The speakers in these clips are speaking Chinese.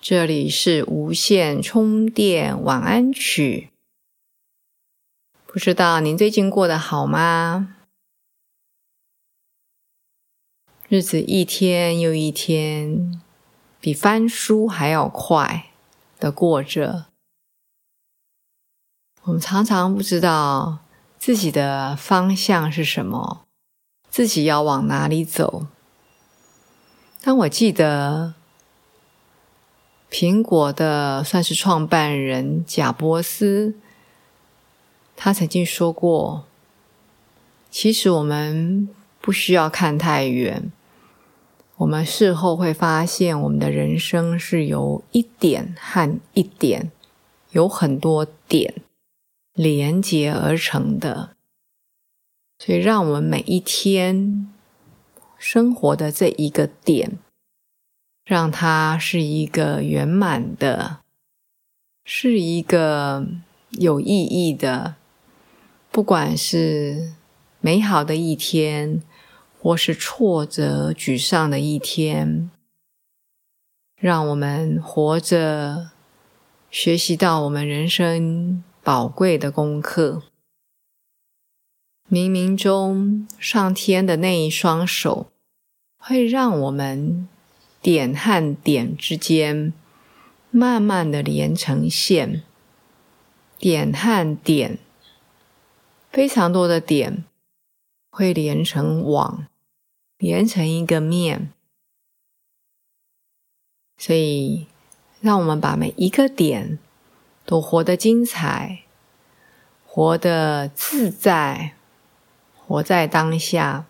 这里是无线充电晚安曲。不知道您最近过得好吗？日子一天又一天，比翻书还要快的过着。我们常常不知道自己的方向是什么，自己要往哪里走。当我记得苹果的算是创办人贾伯斯，他曾经说过：“其实我们不需要看太远，我们事后会发现，我们的人生是由一点和一点，有很多点连接而成的。所以，让我们每一天。”生活的这一个点，让它是一个圆满的，是一个有意义的。不管是美好的一天，或是挫折沮丧的一天，让我们活着，学习到我们人生宝贵的功课。冥冥中，上天的那一双手，会让我们点和点之间慢慢的连成线，点和点非常多的点会连成网，连成一个面。所以，让我们把每一个点都活得精彩，活得自在。活在当下，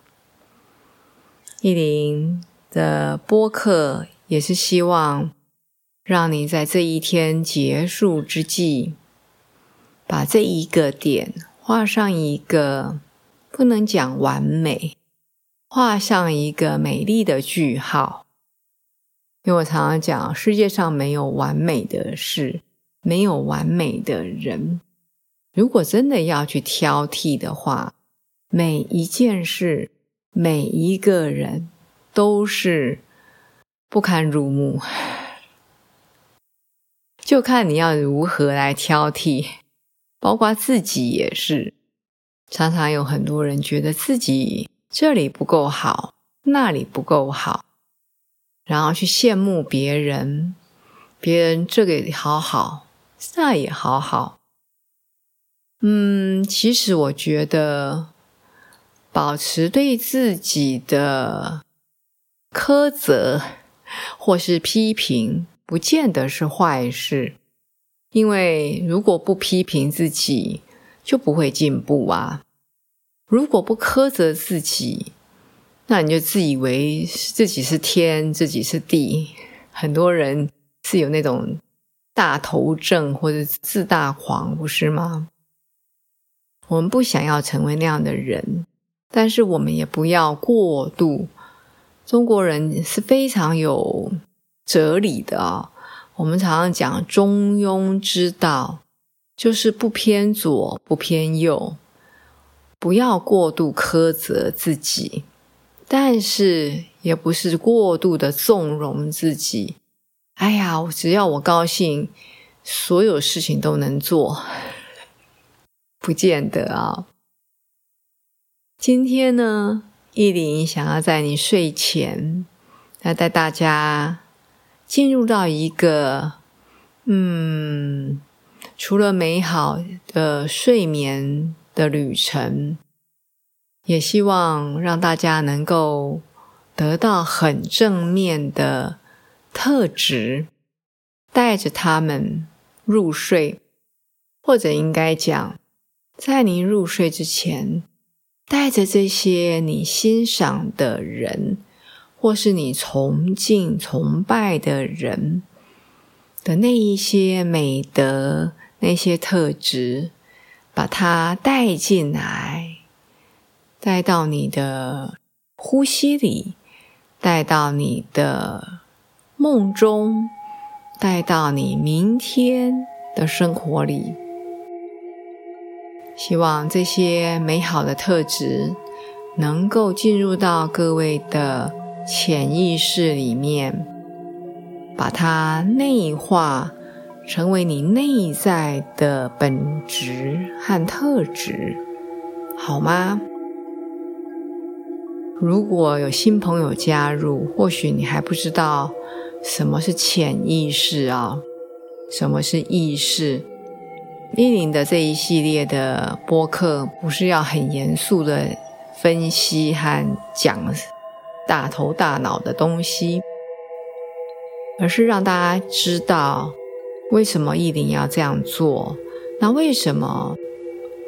意林的播客也是希望让你在这一天结束之际，把这一个点画上一个不能讲完美，画上一个美丽的句号。因为我常常讲，世界上没有完美的事，没有完美的人。如果真的要去挑剔的话，每一件事，每一个人，都是不堪入目，就看你要如何来挑剔。包括自己也是，常常有很多人觉得自己这里不够好，那里不够好，然后去羡慕别人，别人这个也好好，那也好好。嗯，其实我觉得。保持对自己的苛责或是批评，不见得是坏事。因为如果不批评自己，就不会进步啊。如果不苛责自己，那你就自以为自己是天，自己是地。很多人是有那种大头症或者自大狂，不是吗？我们不想要成为那样的人。但是我们也不要过度。中国人是非常有哲理的啊。我们常常讲中庸之道，就是不偏左，不偏右，不要过度苛责自己，但是也不是过度的纵容自己。哎呀，只要我高兴，所有事情都能做，不见得啊。今天呢，意林想要在你睡前来带大家进入到一个，嗯，除了美好的睡眠的旅程，也希望让大家能够得到很正面的特质，带着他们入睡，或者应该讲，在您入睡之前。带着这些你欣赏的人，或是你崇敬、崇拜的人，的那一些美德、那些特质，把它带进来，带到你的呼吸里，带到你的梦中，带到你明天的生活里。希望这些美好的特质能够进入到各位的潜意识里面，把它内化，成为你内在的本质和特质，好吗？如果有新朋友加入，或许你还不知道什么是潜意识啊，什么是意识。丽玲的这一系列的播客，不是要很严肃的分析和讲大头大脑的东西，而是让大家知道为什么意林要这样做。那为什么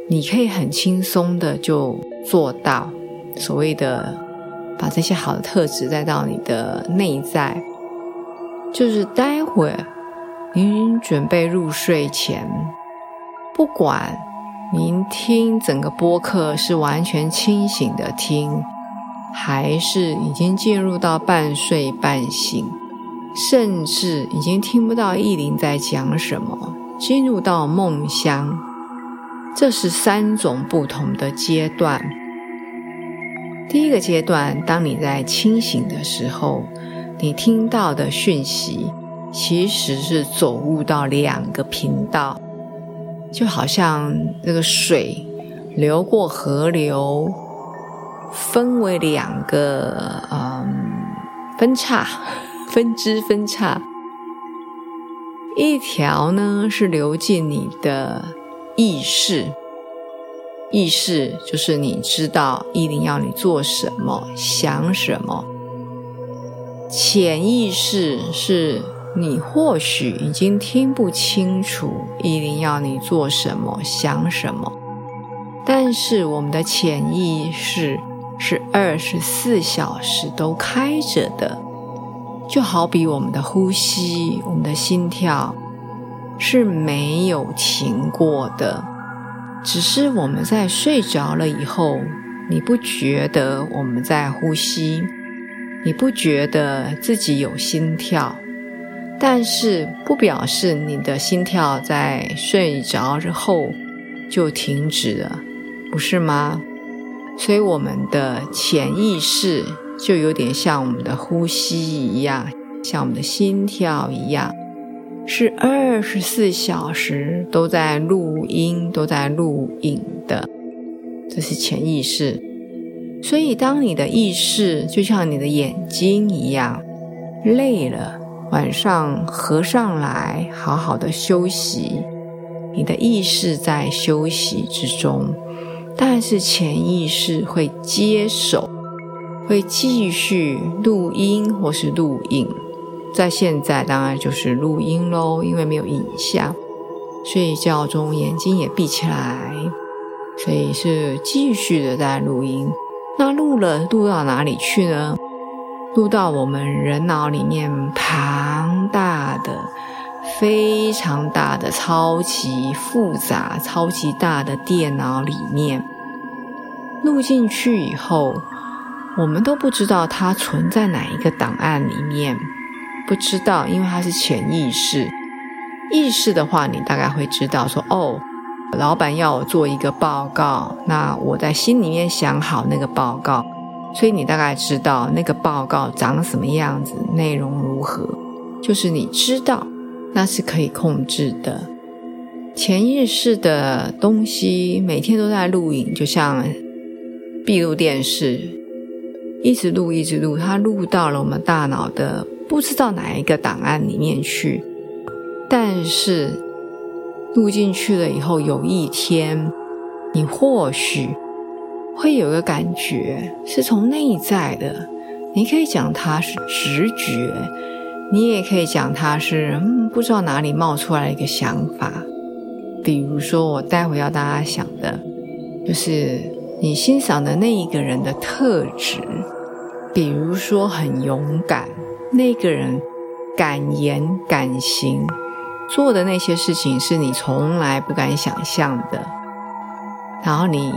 你可以很轻松的就做到所谓的把这些好的特质带到你的内在？就是待会儿您准备入睡前。不管您听整个播客是完全清醒的听，还是已经进入到半睡半醒，甚至已经听不到意林在讲什么，进入到梦乡，这是三种不同的阶段。第一个阶段，当你在清醒的时候，你听到的讯息其实是走入到两个频道。就好像那个水流过河流，分为两个嗯分叉、分支、分叉。一条呢是流进你的意识，意识就是你知道意林要你做什么、想什么。潜意识是。你或许已经听不清楚意林要你做什么、想什么，但是我们的潜意识是二十四小时都开着的，就好比我们的呼吸、我们的心跳是没有停过的，只是我们在睡着了以后，你不觉得我们在呼吸，你不觉得自己有心跳。但是不表示你的心跳在睡着之后就停止了，不是吗？所以我们的潜意识就有点像我们的呼吸一样，像我们的心跳一样，是二十四小时都在录音、都在录影的。这是潜意识。所以，当你的意识就像你的眼睛一样累了。晚上合上来，好好的休息。你的意识在休息之中，但是潜意识会接手，会继续录音或是录影。在现在当然就是录音喽，因为没有影像。睡觉中眼睛也闭起来，所以是继续的在录音。那录了录到哪里去呢？录到我们人脑里面庞大的、非常大的、超级复杂、超级大的电脑里面，录进去以后，我们都不知道它存在哪一个档案里面，不知道，因为它是潜意识。意识的话，你大概会知道说：“哦，老板要我做一个报告，那我在心里面想好那个报告。”所以你大概知道那个报告长什么样子，内容如何，就是你知道那是可以控制的。潜意识的东西每天都在录影，就像闭路电视，一直录一直录，它录到了我们大脑的不知道哪一个档案里面去。但是录进去了以后，有一天你或许。会有个感觉是从内在的，你可以讲它是直觉，你也可以讲它是嗯不知道哪里冒出来一个想法。比如说，我待会要大家想的，就是你欣赏的那一个人的特质，比如说很勇敢，那个人敢言敢行，做的那些事情是你从来不敢想象的。然后你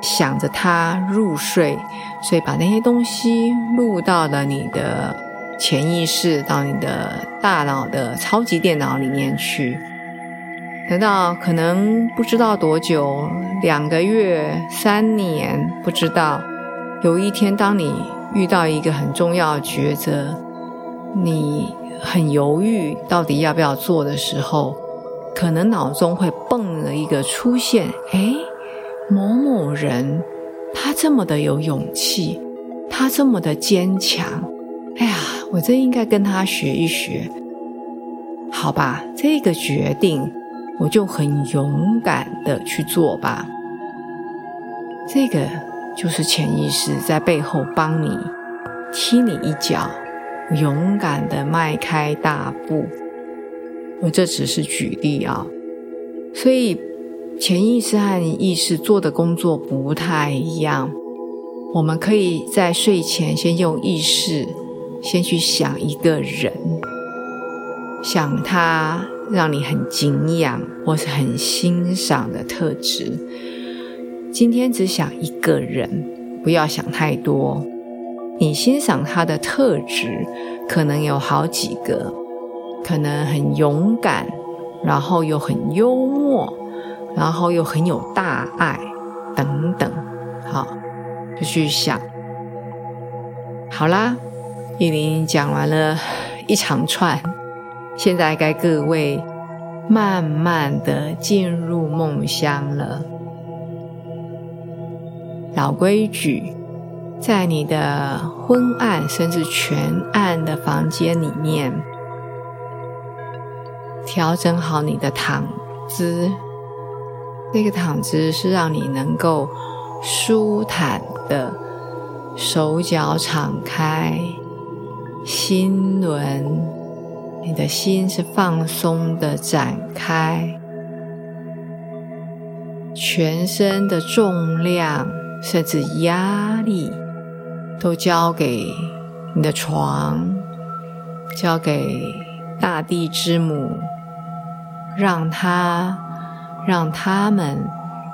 想着他入睡，所以把那些东西录到了你的潜意识，到你的大脑的超级电脑里面去。等到可能不知道多久，两个月、三年，不知道。有一天，当你遇到一个很重要的抉择，你很犹豫到底要不要做的时候，可能脑中会蹦了一个出现：哎，某某人，他这么的有勇气，他这么的坚强，哎呀，我真应该跟他学一学。好吧，这个决定，我就很勇敢的去做吧。这个。就是潜意识在背后帮你踢你一脚，勇敢的迈开大步。我这只是举例啊，所以潜意识和意识做的工作不太一样。我们可以在睡前先用意识先去想一个人，想他让你很敬仰或是很欣赏的特质。今天只想一个人，不要想太多。你欣赏他的特质，可能有好几个，可能很勇敢，然后又很幽默，然后又很有大爱，等等。好，就去想。好啦，依林讲完了一长串，现在该各位慢慢的进入梦乡了。老规矩，在你的昏暗甚至全暗的房间里面，调整好你的躺姿。那个躺姿是让你能够舒坦的，手脚敞开，心轮，你的心是放松的展开，全身的重量。甚至压力都交给你的床，交给大地之母，让它让他们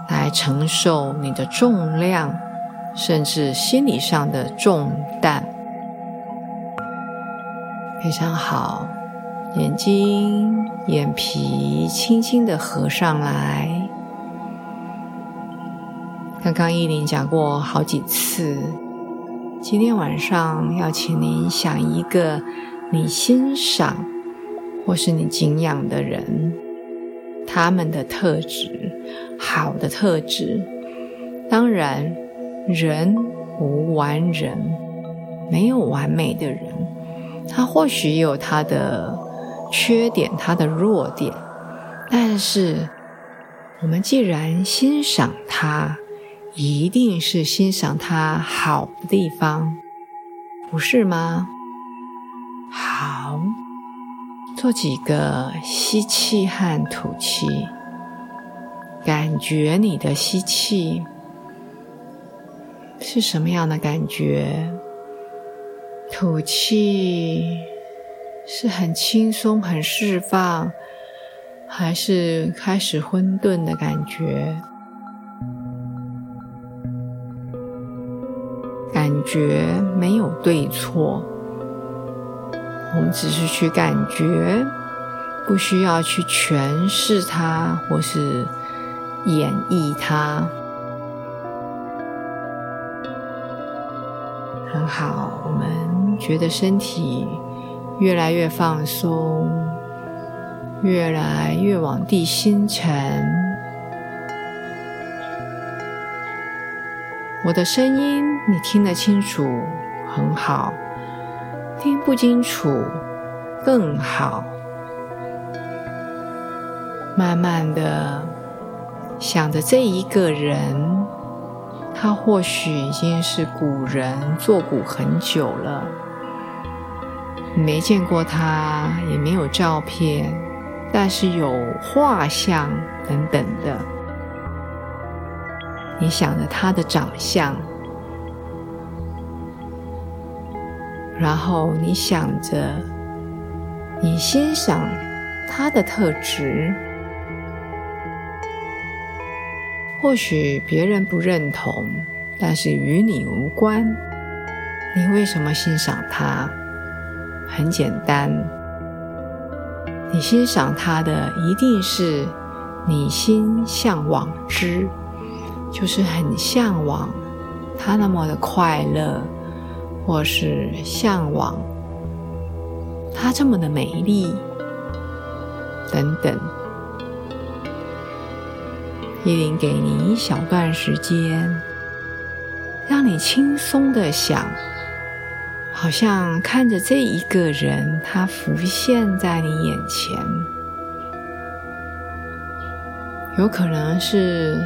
来承受你的重量，甚至心理上的重担。非常好，眼睛眼皮轻轻的合上来。刚刚依林讲过好几次，今天晚上要请您想一个你欣赏或是你敬仰的人，他们的特质，好的特质。当然，人无完人，没有完美的人，他或许有他的缺点，他的弱点，但是我们既然欣赏他。一定是欣赏他好的地方，不是吗？做几个吸气和吐气，感觉你的吸气是什么样的感觉？吐气是很轻松、很释放，还是开始混沌的感觉？感觉没有对错，我们只是去感觉，不需要去诠释它或是演绎它。很好，我们觉得身体越来越放松，越来越往地心沉。我的声音你听得清楚，很好；听不清楚，更好。慢慢的想着这一个人，他或许已经是古人，做古很久了，没见过他，也没有照片，但是有画像等等的。你想着他的长相，然后你想着你欣赏他的特质，或许别人不认同，但是与你无关。你为什么欣赏他？很简单，你欣赏他的一定是你心向往之，就是很向往他那么的快乐，或是向往她这么的美丽等等。依林给你一小段时间，让你轻松的想。好像看着这一个人，他浮现在你眼前，有可能是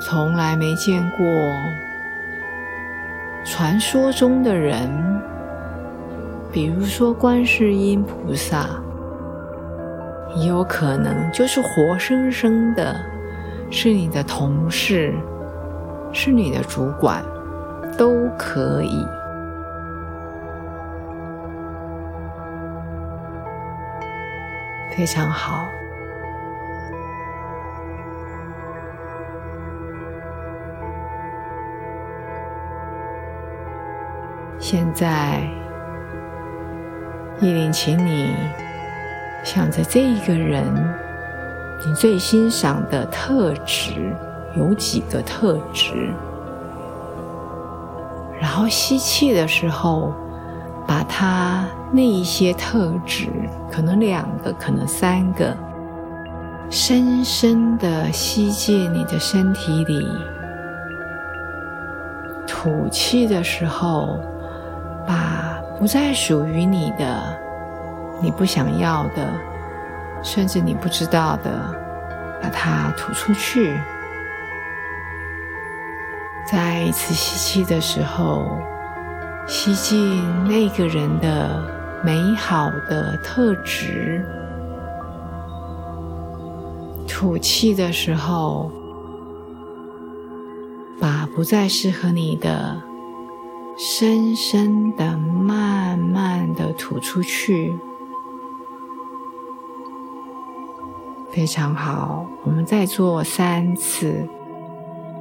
从来没见过传说中的人，比如说观世音菩萨，也有可能就是活生生的，是你的同事，是你的主管，都可以。非常好。现在，依琳，请你想着这一个人，你最欣赏的特质有几个特质？然后吸气的时候，把它。那一些特质，可能两个，可能三个，深深的吸进你的身体里。吐气的时候，把不再属于你的、你不想要的，甚至你不知道的，把它吐出去。再一次吸气的时候，吸进那个人的。美好的特质，吐气的时候，把不再适合你的，深深的、慢慢的吐出去。非常好，我们再做三次，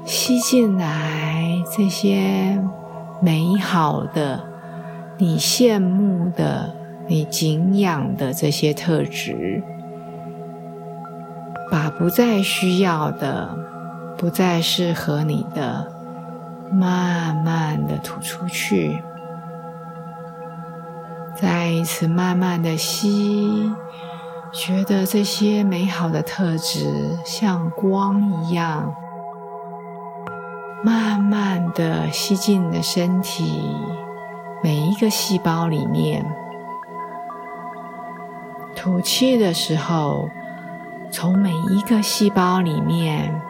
吸进来这些美好的。你羡慕的、你敬仰的这些特质，把不再需要的、不再适合你的，慢慢的吐出去。再一次慢慢的吸，觉得这些美好的特质像光一样，慢慢的吸进你的身体。每一个细胞里面，吐气的时候，从每一个细胞里面，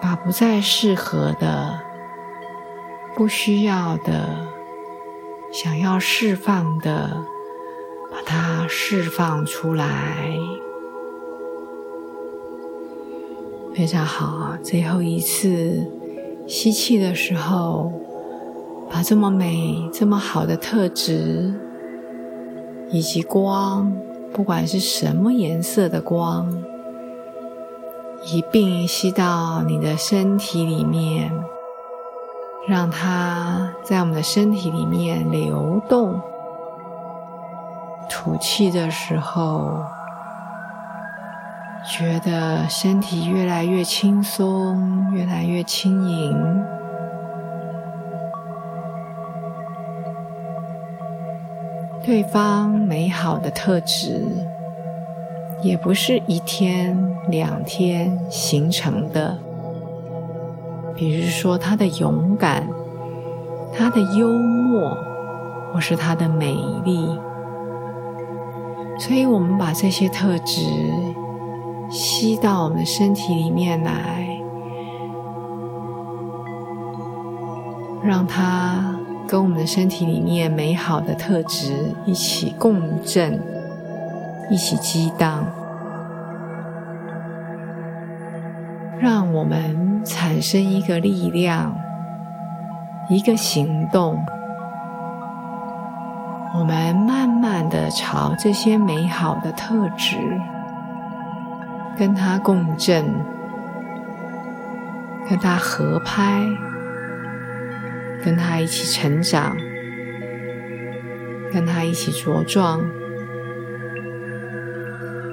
把不再适合的、不需要的、想要释放的，把它释放出来。非常好，最后一次吸气的时候。把这么美、这么好的特质，以及光，不管是什么颜色的光，一并吸到你的身体里面，让它在我们的身体里面流动。吐气的时候，觉得身体越来越轻松，越来越轻盈。对方美好的特质，也不是一天两天形成的。比如说，他的勇敢，他的幽默，或是他的美丽。所以，我们把这些特质吸到我们的身体里面来，让它。跟我们的身体里面美好的特质一起共振，一起激荡，让我们产生一个力量，一个行动，我们慢慢的朝这些美好的特质跟它共振，跟它合拍，跟它一起成长，跟它一起茁壮。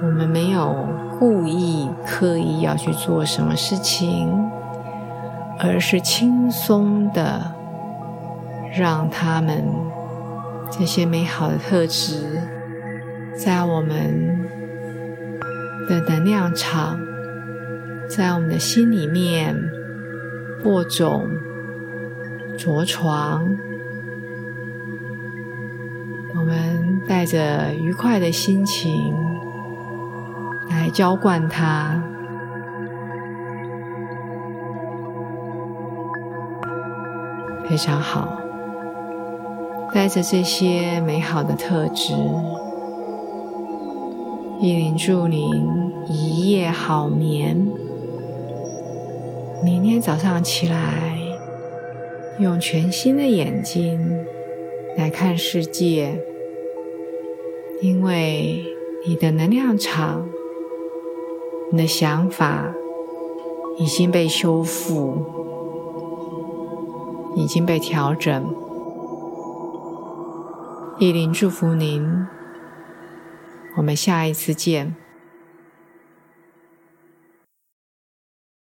我们没有故意刻意要去做什么事情，而是轻松的让他们这些美好的特质，在我们的能量场，在我们的心里面播种、着床。我们带着愉快的心情。来浇灌它，非常好。带着这些美好的特质，意林祝您一夜好眠。明天早上起来，用全新的眼睛来看世界，因为你的能量场。你的想法已经被修复，已经被调整。意林祝福您，我们下一次见。